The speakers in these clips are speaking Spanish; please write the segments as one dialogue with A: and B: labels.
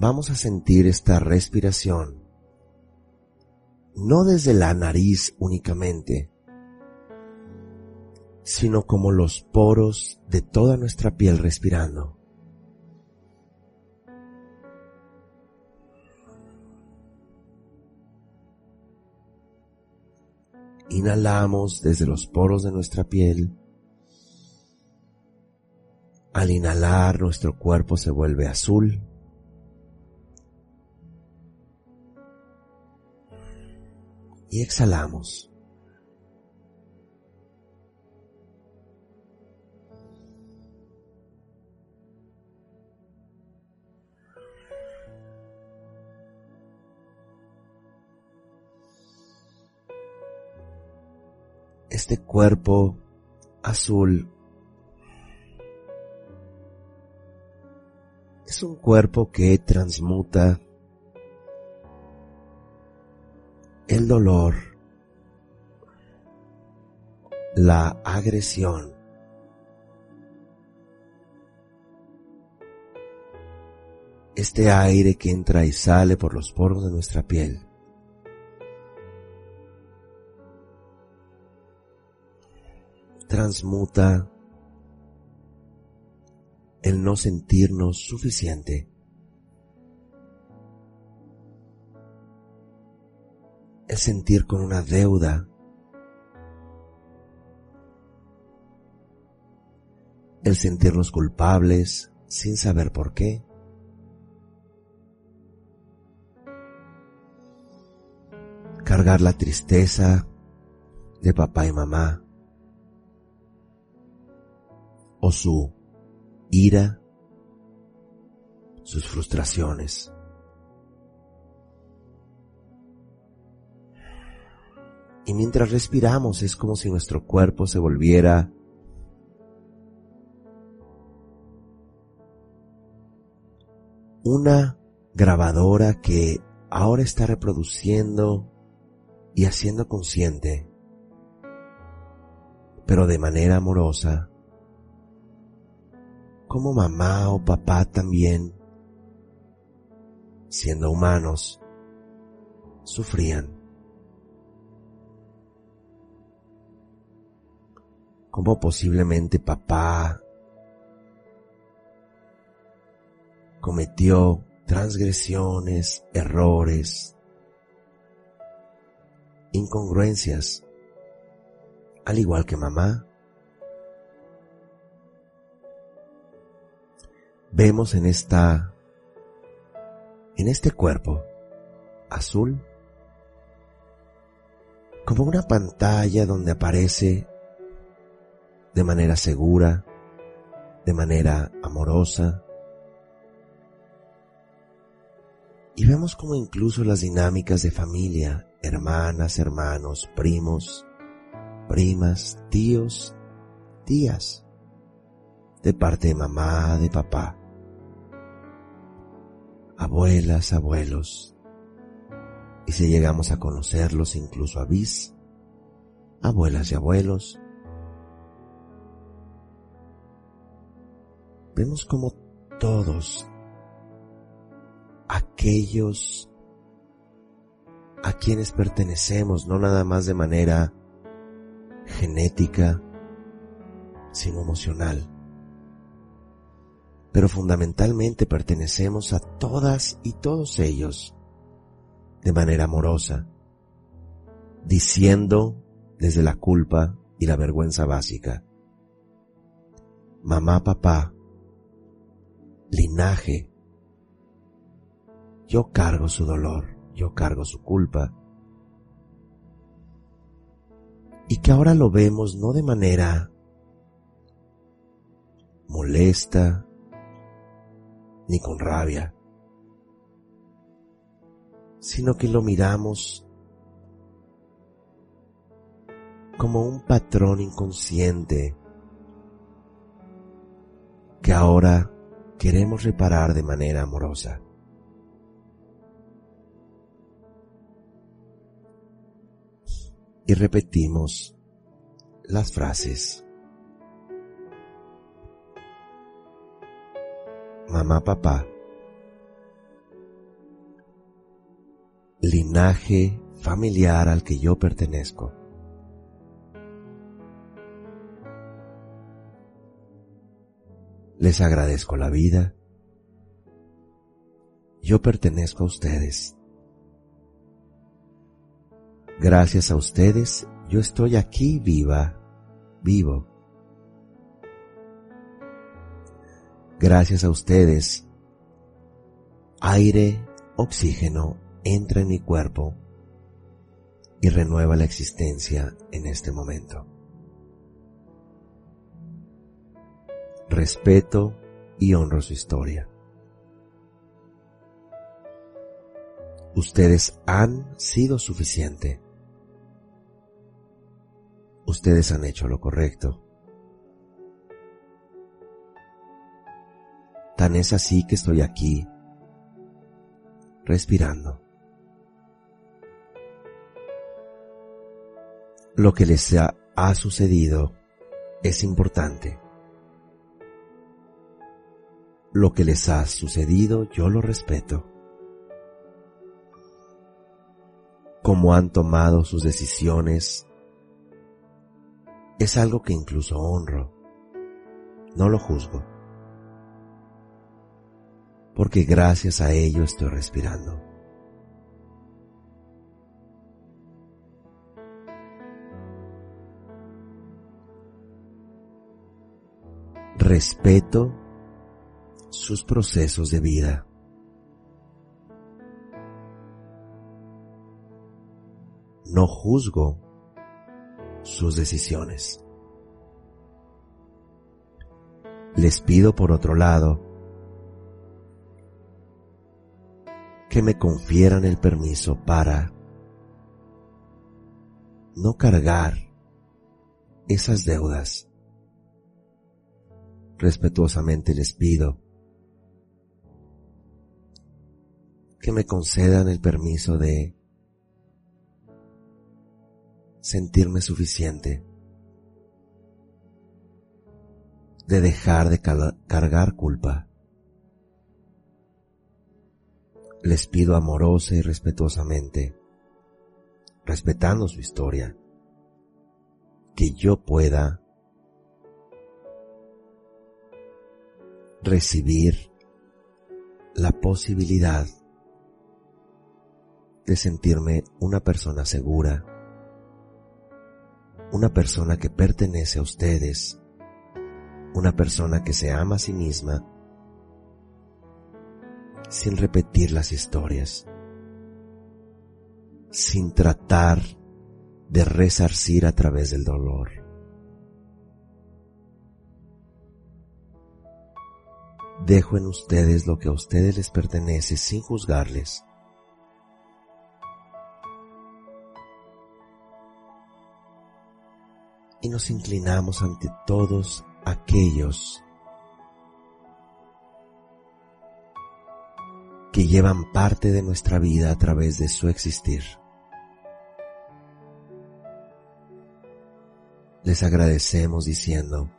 A: Vamos a sentir esta respiración, no desde la nariz únicamente, sino como los poros de toda nuestra piel respirando. Inhalamos desde los poros de nuestra piel. Al inhalar nuestro cuerpo se vuelve azul. Y exhalamos. este cuerpo azul es un cuerpo que transmuta el dolor, la agresión, este aire que entra y sale por los poros de nuestra piel. transmuta el no sentirnos suficiente. Sentir con una deuda. El sentirnos culpables sin saber por qué. Cargar la tristeza de papá y mamá o su ira, sus frustraciones. Y mientras respiramos es como si nuestro cuerpo se volviera una grabadora que ahora está reproduciendo y haciendo consciente, pero de manera amorosa, como mamá o papá también, siendo humanos, sufrían. Como posiblemente papá cometió transgresiones, errores, incongruencias, al igual que mamá. vemos en esta, en este cuerpo azul, como una pantalla donde aparece de manera segura, de manera amorosa, y vemos como incluso las dinámicas de familia, hermanas, hermanos, primos, primas, tíos, tías, de parte de mamá, de papá, abuelas, abuelos, y si llegamos a conocerlos incluso a bis, abuelas y abuelos, vemos como todos aquellos a quienes pertenecemos, no nada más de manera genética, sino emocional. pero fundamentalmente pertenecemos a todas y todos ellos de manera amorosa, diciendo desde la culpa y la vergüenza básica, mamá, papá, linaje, yo cargo su dolor, yo cargo su culpa, y que ahora lo vemos no de manera molesta ni con rabia, sino que lo miramos como un patrón inconsciente que ahora queremos reparar de manera amorosa. Y repetimos las frases. Mamá, papá. Linaje familiar al que yo pertenezco. Les agradezco la vida. Yo pertenezco a ustedes. Gracias a ustedes, yo estoy aquí viva, vivo. Gracias a ustedes, aire, oxígeno entra en mi cuerpo y renueva la existencia en este momento. Respeto y honro su historia. Ustedes han sido suficiente. Ustedes han hecho lo correcto. Tan es así que estoy aquí, respirando. Lo que les ha, ha sucedido es importante lo que les ha sucedido yo lo respeto. Cómo han tomado sus decisiones es algo que incluso honro. No lo juzgo. Porque gracias a ello estoy respirando. Respeto sus procesos de vida. No juzgo sus decisiones. Les pido por otro lado que me confieran el permiso para no cargar esas deudas. Respetuosamente les pido que me concedan el permiso de sentirme suficiente, de dejar de cargar culpa. Les pido amorosa y respetuosamente, respetando su historia, que yo pueda recibir la posibilidad de sentirme una persona segura, una persona que pertenece a ustedes, una persona que se ama a sí misma, sin repetir las historias, sin tratar de resarcir a través del dolor. Dejo en ustedes lo que a ustedes les pertenece sin juzgarles nos inclinamos ante todos aquellos que llevan parte de nuestra vida a través de su existir. Les agradecemos diciendo,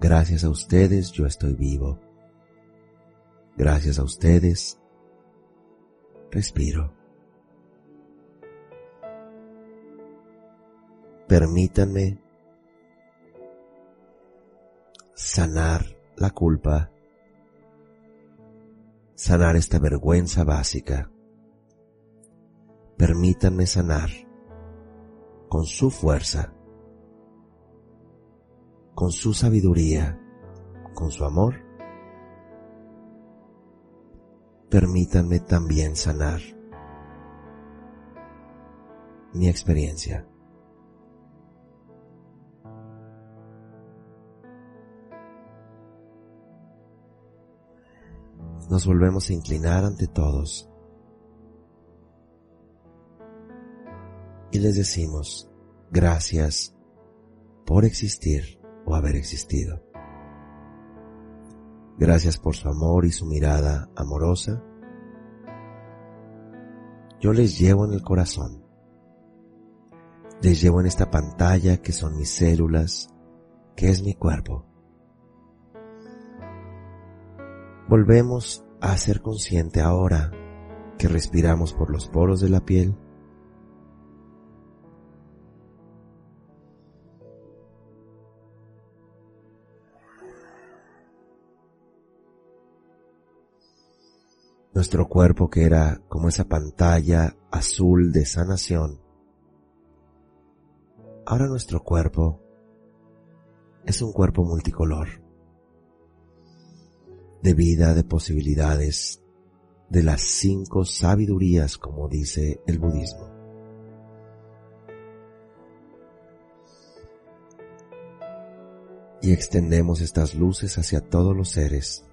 A: gracias a ustedes yo estoy vivo. Gracias a ustedes respiro. Permítanme sanar la culpa, sanar esta vergüenza básica. Permítanme sanar con su fuerza, con su sabiduría, con su amor. Permítanme también sanar mi experiencia. Nos volvemos a inclinar ante todos y les decimos gracias por existir o haber existido. Gracias por su amor y su mirada amorosa. Yo les llevo en el corazón les llevo en esta pantalla que son mis células, que es mi cuerpo. Volvemos a ser consciente ahora que respiramos por los poros de la piel. Nuestro cuerpo que era como esa pantalla azul de sanación Ahora nuestro cuerpo es un cuerpo multicolor, de vida, de posibilidades, de las cinco sabidurías, como dice el budismo. Y extendemos estas luces hacia todos los seres,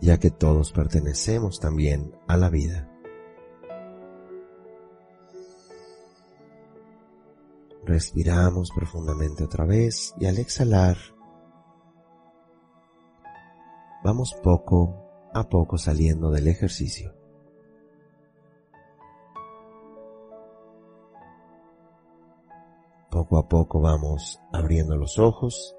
A: ya que todos pertenecemos también a la vida. Respiramos profundamente otra vez y al exhalar vamos poco a poco saliendo del ejercicio. Poco a poco vamos abriendo los ojos